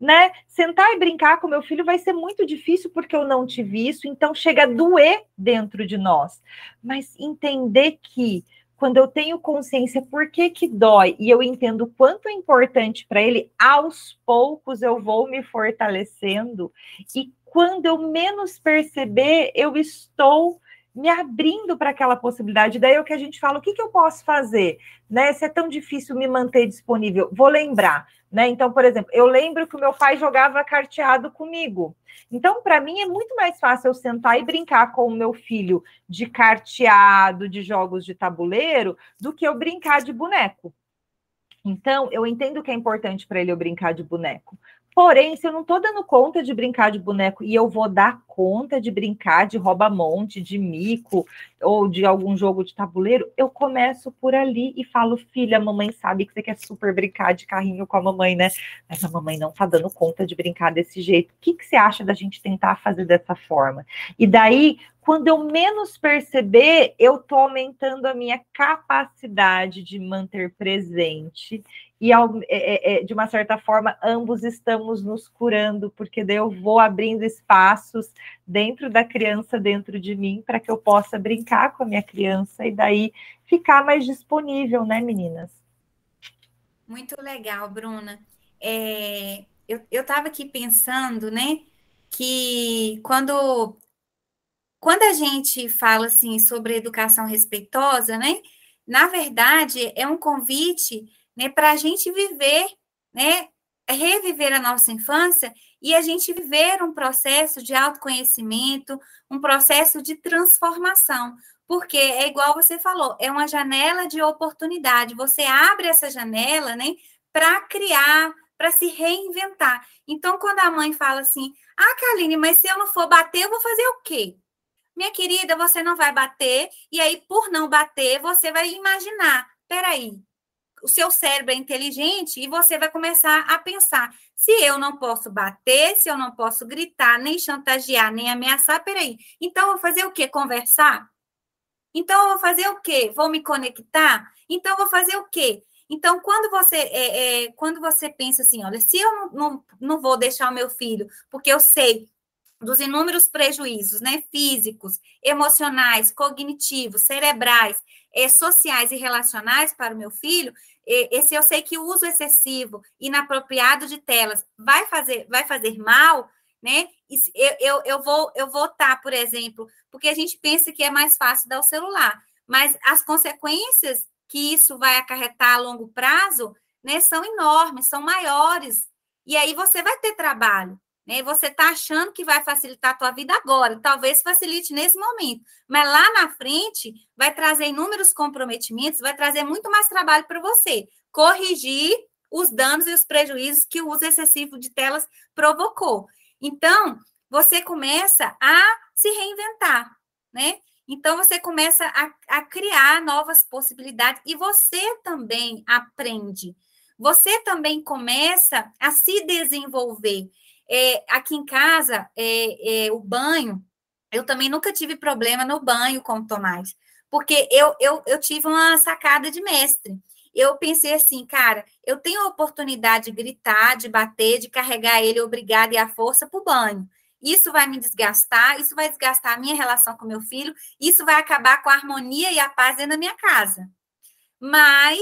né? Sentar e brincar com meu filho vai ser muito difícil porque eu não tive isso, então chega a doer dentro de nós. Mas entender que quando eu tenho consciência por que que dói e eu entendo o quanto é importante para ele, aos poucos eu vou me fortalecendo e quando eu menos perceber, eu estou me abrindo para aquela possibilidade. Daí é o que a gente fala, o que, que eu posso fazer? Né? Se é tão difícil me manter disponível, vou lembrar. Né? Então, por exemplo, eu lembro que o meu pai jogava carteado comigo. Então, para mim, é muito mais fácil eu sentar e brincar com o meu filho de carteado, de jogos de tabuleiro, do que eu brincar de boneco. Então, eu entendo que é importante para ele eu brincar de boneco, Porém, se eu não estou dando conta de brincar de boneco e eu vou dar conta de brincar de rouba-monte, de mico ou de algum jogo de tabuleiro, eu começo por ali e falo, filha, a mamãe sabe que você quer super brincar de carrinho com a mamãe, né? Mas a mamãe não tá dando conta de brincar desse jeito. O que, que você acha da gente tentar fazer dessa forma? E daí, quando eu menos perceber, eu tô aumentando a minha capacidade de manter presente e é, é, é, de uma certa forma ambos estamos nos curando, porque daí eu vou abrindo espaços dentro da criança, dentro de mim, para que eu possa brincar com a minha criança e daí ficar mais disponível, né, meninas? Muito legal, Bruna. É, eu estava aqui pensando, né, que quando, quando a gente fala assim sobre educação respeitosa, né, na verdade é um convite né, para a gente viver, né, reviver a nossa infância e a gente viver um processo de autoconhecimento, um processo de transformação, porque é igual você falou, é uma janela de oportunidade. Você abre essa janela, né, para criar, para se reinventar. Então, quando a mãe fala assim: "Ah, Kaline, mas se eu não for bater, eu vou fazer o quê?" Minha querida, você não vai bater, e aí, por não bater, você vai imaginar: peraí, o seu cérebro é inteligente e você vai começar a pensar: se eu não posso bater, se eu não posso gritar, nem chantagear, nem ameaçar, peraí. Então, eu vou fazer o quê? Conversar? Então, eu vou fazer o quê? Vou me conectar? Então, eu vou fazer o quê? Então, quando você, é, é, quando você pensa assim, olha, se eu não, não, não vou deixar o meu filho, porque eu sei dos inúmeros prejuízos, né, físicos, emocionais, cognitivos, cerebrais, é, sociais e relacionais para o meu filho, esse eu sei que o uso excessivo, inapropriado de telas vai fazer, vai fazer mal, né? Eu, eu, eu vou eu vou estar, por exemplo, porque a gente pensa que é mais fácil dar o celular, mas as consequências que isso vai acarretar a longo prazo, né, são enormes, são maiores. E aí você vai ter trabalho. Né? Você está achando que vai facilitar a tua vida agora, talvez facilite nesse momento, mas lá na frente vai trazer inúmeros comprometimentos, vai trazer muito mais trabalho para você corrigir os danos e os prejuízos que o uso excessivo de telas provocou. Então, você começa a se reinventar, né? Então, você começa a, a criar novas possibilidades e você também aprende. Você também começa a se desenvolver. É, aqui em casa, é, é, o banho, eu também nunca tive problema no banho com o Tomás, porque eu, eu, eu tive uma sacada de mestre. Eu pensei assim, cara, eu tenho a oportunidade de gritar, de bater, de carregar ele obrigado e à força para o banho. Isso vai me desgastar, isso vai desgastar a minha relação com meu filho, isso vai acabar com a harmonia e a paz dentro da minha casa. Mas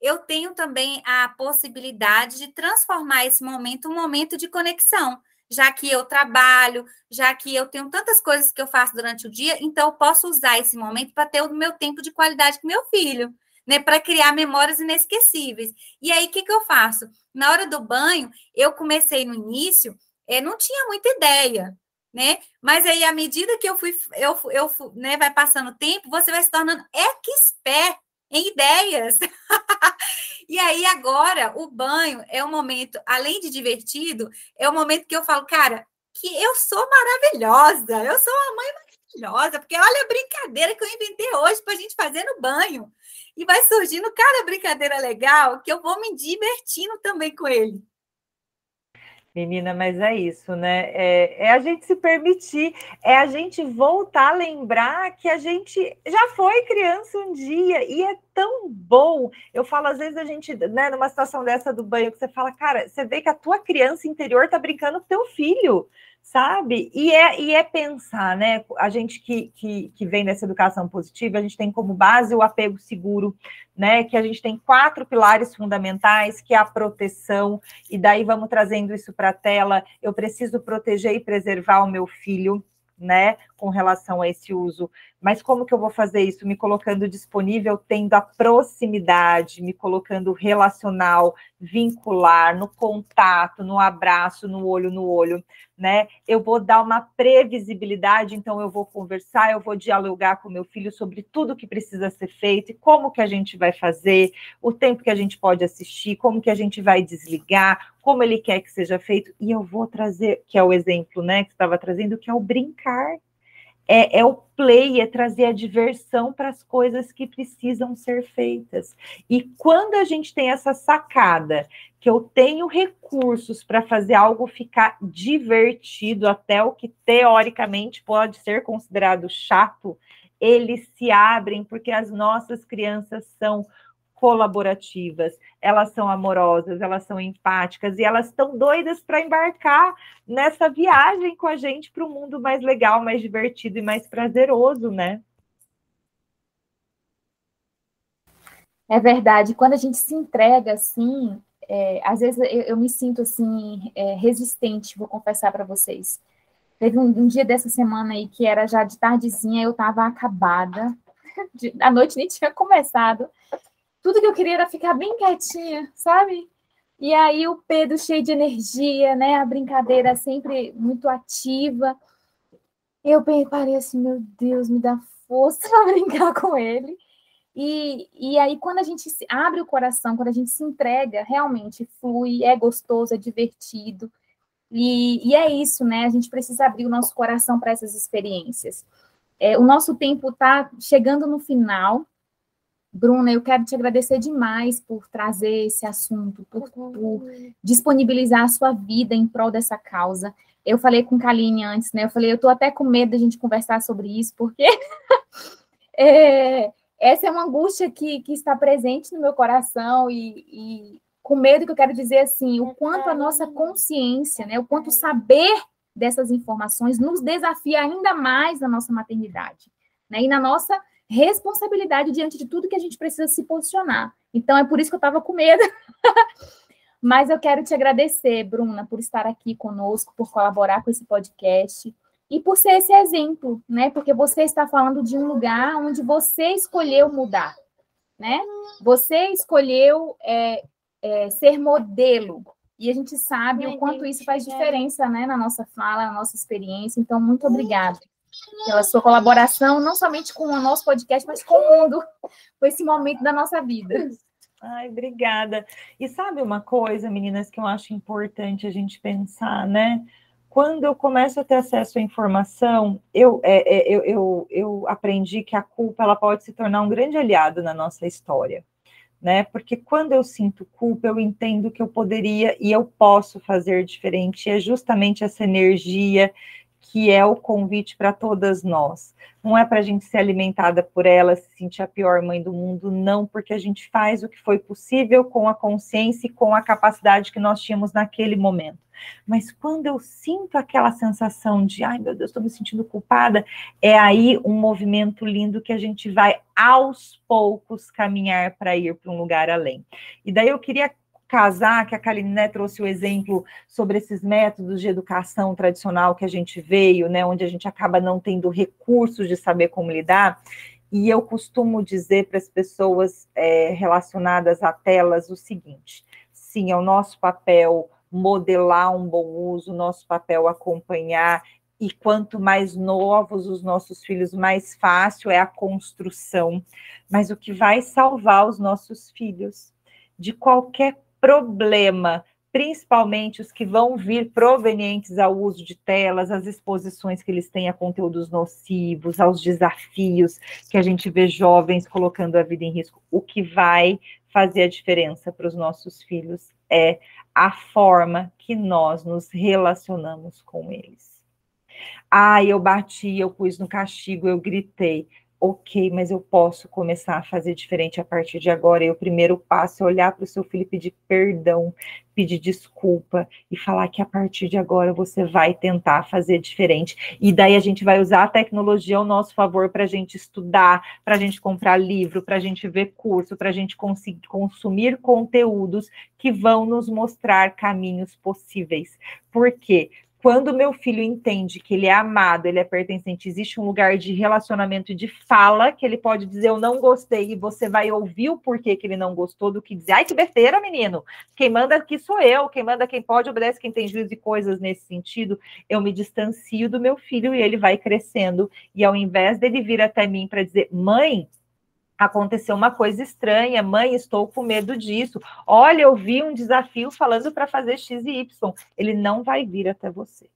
eu tenho também a possibilidade de transformar esse momento um momento de conexão, já que eu trabalho, já que eu tenho tantas coisas que eu faço durante o dia, então eu posso usar esse momento para ter o meu tempo de qualidade com meu filho, né, para criar memórias inesquecíveis. E aí o que, que eu faço? Na hora do banho, eu comecei no início, é, não tinha muita ideia, né? Mas aí, à medida que eu fui, eu, eu né, vai passando o tempo, você vai se tornando expert em ideias. e aí, agora, o banho é um momento, além de divertido, é um momento que eu falo, cara, que eu sou maravilhosa, eu sou uma mãe maravilhosa, porque olha a brincadeira que eu inventei hoje para a gente fazer no banho. E vai surgindo cada brincadeira legal que eu vou me divertindo também com ele. Menina, mas é isso, né? É, é, a gente se permitir, é a gente voltar a lembrar que a gente já foi criança um dia e é tão bom. Eu falo, às vezes, a gente, né, numa situação dessa do banho, que você fala, cara, você vê que a tua criança interior tá brincando com teu filho sabe? E é, e é pensar, né? A gente que, que, que vem dessa educação positiva, a gente tem como base o apego seguro, né? Que a gente tem quatro pilares fundamentais, que é a proteção, e daí vamos trazendo isso para a tela. Eu preciso proteger e preservar o meu filho, né, com relação a esse uso. Mas como que eu vou fazer isso? Me colocando disponível, tendo a proximidade, me colocando relacional, vincular, no contato, no abraço, no olho no olho, né? Eu vou dar uma previsibilidade, então eu vou conversar, eu vou dialogar com meu filho sobre tudo que precisa ser feito e como que a gente vai fazer, o tempo que a gente pode assistir, como que a gente vai desligar, como ele quer que seja feito, e eu vou trazer, que é o exemplo, né, que estava trazendo, que é o brincar. É, é, o play, é trazer a diversão para as coisas que precisam ser feitas. E quando a gente tem essa sacada, que eu tenho recursos para fazer algo ficar divertido, até o que teoricamente pode ser considerado chato, eles se abrem porque as nossas crianças são colaborativas, elas são amorosas, elas são empáticas e elas estão doidas para embarcar nessa viagem com a gente para um mundo mais legal, mais divertido e mais prazeroso, né? É verdade. Quando a gente se entrega assim, é, às vezes eu, eu, me sinto assim é, resistente, vou confessar para vocês. Teve um, um, dia dessa semana aí que era já de tardezinha, eu estava acabada, a noite nem tinha começado, tudo que eu queria era ficar bem quietinha, sabe? E aí o Pedro cheio de energia, né? A brincadeira sempre muito ativa. Eu parei assim, meu Deus, me dá força para brincar com ele. E, e aí, quando a gente abre o coração, quando a gente se entrega, realmente flui, é gostoso, é divertido. E, e é isso, né? A gente precisa abrir o nosso coração para essas experiências. É, o nosso tempo está chegando no final, Bruna, eu quero te agradecer demais por trazer esse assunto, por, por, disponibilizar a sua vida em prol dessa causa. Eu falei com Kaline antes, né? Eu falei, eu estou até com medo da gente conversar sobre isso, porque é, essa é uma angústia que, que está presente no meu coração e, e com medo que eu quero dizer assim, o quanto a nossa consciência, né? O quanto saber dessas informações nos desafia ainda mais na nossa maternidade, né? E na nossa responsabilidade diante de tudo que a gente precisa se posicionar. Então, é por isso que eu estava com medo. Mas eu quero te agradecer, Bruna, por estar aqui conosco, por colaborar com esse podcast e por ser esse exemplo, né? Porque você está falando de um lugar onde você escolheu mudar, né? Você escolheu é, é, ser modelo. E a gente sabe o quanto isso faz diferença, né? Na nossa fala, na nossa experiência. Então, muito obrigada pela sua colaboração, não somente com o nosso podcast, mas com o mundo, com esse momento da nossa vida. Ai, obrigada. E sabe uma coisa, meninas, que eu acho importante a gente pensar, né? Quando eu começo a ter acesso à informação, eu, é, é, eu, eu, eu aprendi que a culpa ela pode se tornar um grande aliado na nossa história. Né? Porque quando eu sinto culpa, eu entendo que eu poderia e eu posso fazer diferente. É justamente essa energia que é o convite para todas nós. Não é para a gente ser alimentada por ela, se sentir a pior mãe do mundo, não, porque a gente faz o que foi possível com a consciência e com a capacidade que nós tínhamos naquele momento. Mas quando eu sinto aquela sensação de, ai meu Deus, estou me sentindo culpada, é aí um movimento lindo que a gente vai aos poucos caminhar para ir para um lugar além. E daí eu queria casar, que a Kaline né, trouxe o exemplo sobre esses métodos de educação tradicional que a gente veio, né, onde a gente acaba não tendo recursos de saber como lidar. E eu costumo dizer para as pessoas é, relacionadas a telas o seguinte: sim, é o nosso papel modelar um bom uso, nosso papel acompanhar, e quanto mais novos os nossos filhos, mais fácil é a construção. Mas o que vai salvar os nossos filhos de qualquer problema, principalmente os que vão vir provenientes ao uso de telas, às exposições que eles têm a conteúdos nocivos, aos desafios que a gente vê jovens colocando a vida em risco. O que vai fazer a diferença para os nossos filhos é a forma que nós nos relacionamos com eles. Ah, eu bati, eu pus no castigo, eu gritei ok, mas eu posso começar a fazer diferente a partir de agora. E o primeiro passo é olhar para o seu filho e pedir perdão, pedir desculpa e falar que a partir de agora você vai tentar fazer diferente. E daí a gente vai usar a tecnologia ao nosso favor para a gente estudar, para a gente comprar livro, para a gente ver curso, para a gente conseguir consumir conteúdos que vão nos mostrar caminhos possíveis. Por quê? Quando meu filho entende que ele é amado, ele é pertencente, existe um lugar de relacionamento e de fala que ele pode dizer eu não gostei e você vai ouvir o porquê que ele não gostou do que dizer, ai que besteira, menino. Quem manda aqui sou eu, quem manda quem pode obedece quem tem juízo e coisas nesse sentido. Eu me distancio do meu filho e ele vai crescendo e ao invés dele vir até mim para dizer, mãe, aconteceu uma coisa estranha, mãe, estou com medo disso. Olha, eu vi um desafio falando para fazer X e Y. Ele não vai vir até você.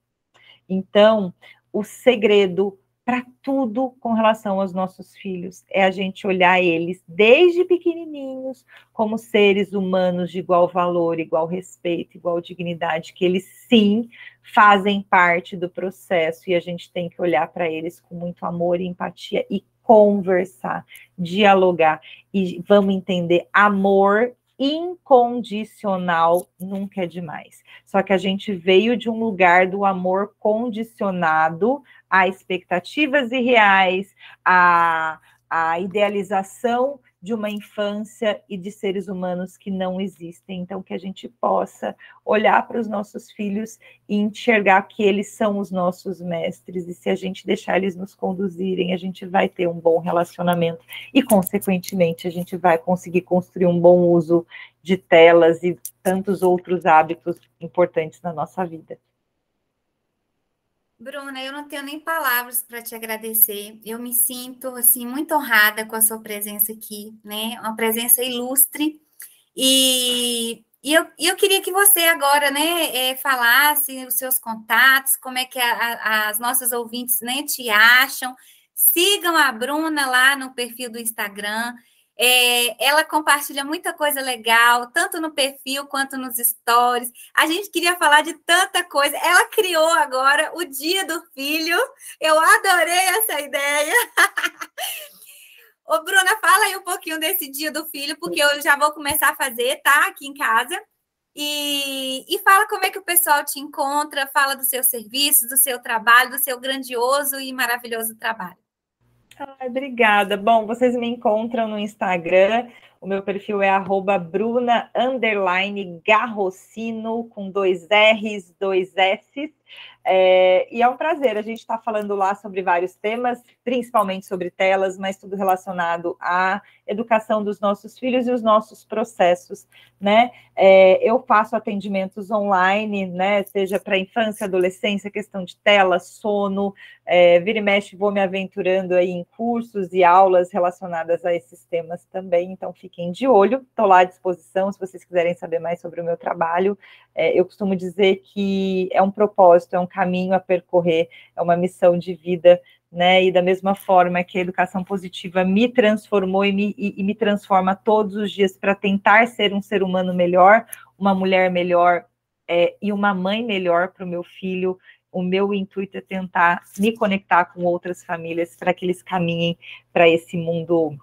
Então, o segredo para tudo com relação aos nossos filhos é a gente olhar eles desde pequenininhos como seres humanos de igual valor, igual respeito, igual dignidade, que eles sim fazem parte do processo e a gente tem que olhar para eles com muito amor e empatia e conversar, dialogar e vamos entender amor incondicional nunca é demais. Só que a gente veio de um lugar do amor condicionado a expectativas irreais, a, a idealização de uma infância e de seres humanos que não existem. Então, que a gente possa olhar para os nossos filhos e enxergar que eles são os nossos mestres, e se a gente deixar eles nos conduzirem, a gente vai ter um bom relacionamento e, consequentemente, a gente vai conseguir construir um bom uso de telas e tantos outros hábitos importantes na nossa vida. Bruna, eu não tenho nem palavras para te agradecer. Eu me sinto assim muito honrada com a sua presença aqui, né? Uma presença ilustre. E, e eu, eu queria que você agora, né, é, falasse os seus contatos, como é que a, a, as nossas ouvintes né, te acham. Sigam a Bruna lá no perfil do Instagram. É, ela compartilha muita coisa legal, tanto no perfil quanto nos stories. A gente queria falar de tanta coisa. Ela criou agora o Dia do Filho. Eu adorei essa ideia. Ô, Bruna, fala aí um pouquinho desse Dia do Filho, porque eu já vou começar a fazer, tá? Aqui em casa. E, e fala como é que o pessoal te encontra, fala do seu serviço, do seu trabalho, do seu grandioso e maravilhoso trabalho. Ai, obrigada. Bom, vocês me encontram no Instagram. O meu perfil é Bruna Garrocino, com dois R's, dois S's. É, e é um prazer, a gente está falando lá sobre vários temas, principalmente sobre telas, mas tudo relacionado à educação dos nossos filhos e os nossos processos, né? É, eu faço atendimentos online, né? Seja para infância, adolescência, questão de tela, sono, é, vira e mexe, vou me aventurando aí em cursos e aulas relacionadas a esses temas também, então fiquem de olho, estou lá à disposição se vocês quiserem saber mais sobre o meu trabalho. É, eu costumo dizer que é um propósito, é um caminho a percorrer, é uma missão de vida, né? E da mesma forma que a educação positiva me transformou e me, e, e me transforma todos os dias para tentar ser um ser humano melhor, uma mulher melhor é, e uma mãe melhor para o meu filho. O meu intuito é tentar me conectar com outras famílias para que eles caminhem para esse mundo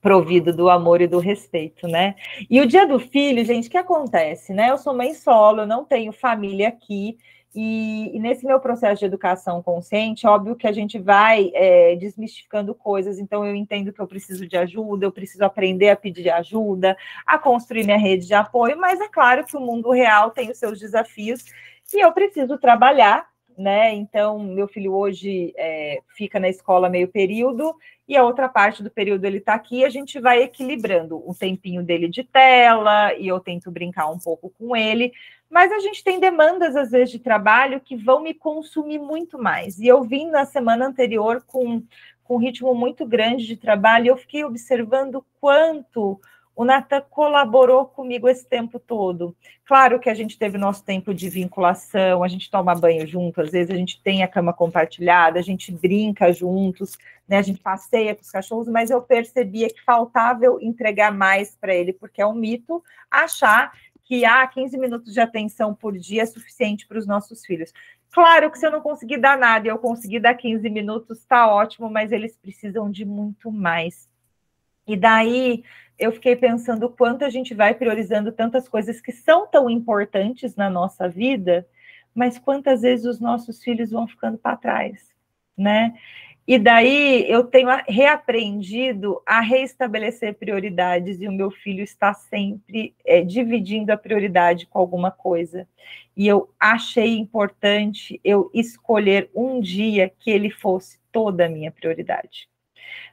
provido do amor e do respeito, né? E o dia do filho, gente, o que acontece, né? Eu sou mãe solo, eu não tenho família aqui, e, e, nesse meu processo de educação consciente, óbvio que a gente vai é, desmistificando coisas, então eu entendo que eu preciso de ajuda, eu preciso aprender a pedir ajuda, a construir minha rede de apoio, mas é claro que o mundo real tem os seus desafios e eu preciso trabalhar, né? Então, meu filho hoje é, fica na escola meio período e a outra parte do período ele está aqui, a gente vai equilibrando o tempinho dele de tela, e eu tento brincar um pouco com ele, mas a gente tem demandas, às vezes, de trabalho que vão me consumir muito mais. E eu vim na semana anterior com, com um ritmo muito grande de trabalho, e eu fiquei observando quanto o Natan colaborou comigo esse tempo todo. Claro que a gente teve nosso tempo de vinculação, a gente toma banho junto, às vezes a gente tem a cama compartilhada, a gente brinca juntos, né? A gente passeia com os cachorros, mas eu percebia que faltava eu entregar mais para ele, porque é um mito achar que ah, 15 minutos de atenção por dia é suficiente para os nossos filhos. Claro que se eu não conseguir dar nada e eu conseguir dar 15 minutos, está ótimo, mas eles precisam de muito mais. E daí eu fiquei pensando quanto a gente vai priorizando tantas coisas que são tão importantes na nossa vida, mas quantas vezes os nossos filhos vão ficando para trás, né? E daí eu tenho reaprendido a reestabelecer prioridades e o meu filho está sempre é, dividindo a prioridade com alguma coisa. E eu achei importante eu escolher um dia que ele fosse toda a minha prioridade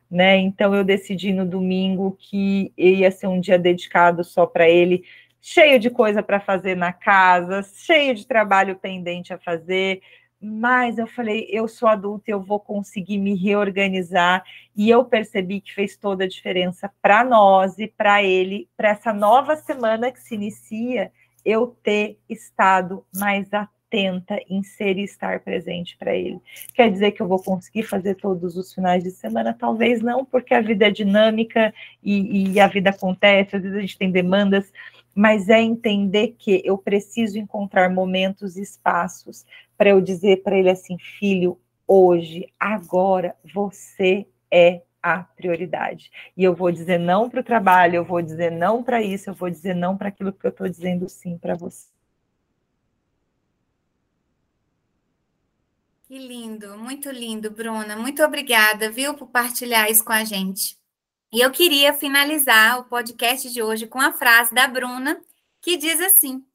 né? Então eu decidi no domingo que ia ser um dia dedicado só para ele, cheio de coisa para fazer na casa, cheio de trabalho pendente a fazer, mas eu falei, eu sou adulta, eu vou conseguir me reorganizar, e eu percebi que fez toda a diferença para nós e para ele, para essa nova semana que se inicia, eu ter estado mais atenta em ser e estar presente para ele. Quer dizer que eu vou conseguir fazer todos os finais de semana? Talvez não, porque a vida é dinâmica e, e a vida acontece, às vezes a gente tem demandas, mas é entender que eu preciso encontrar momentos e espaços para eu dizer para ele assim, filho, hoje, agora, você é a prioridade. E eu vou dizer não para o trabalho, eu vou dizer não para isso, eu vou dizer não para aquilo que eu estou dizendo sim para você. Que lindo, muito lindo, Bruna. Muito obrigada, viu, por partilhar isso com a gente. E eu queria finalizar o podcast de hoje com a frase da Bruna, que diz assim: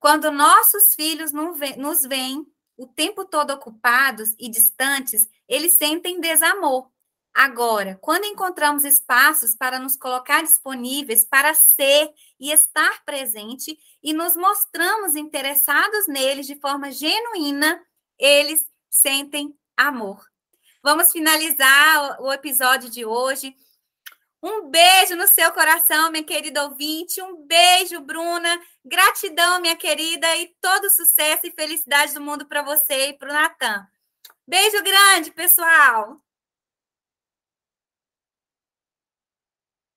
Quando nossos filhos nos veem o tempo todo ocupados e distantes, eles sentem desamor. Agora, quando encontramos espaços para nos colocar disponíveis para ser e estar presente e nos mostramos interessados neles de forma genuína, eles sentem amor. Vamos finalizar o episódio de hoje um beijo no seu coração, minha querida ouvinte. Um beijo, Bruna. Gratidão, minha querida, e todo sucesso e felicidade do mundo para você e para o Natan. Beijo grande, pessoal.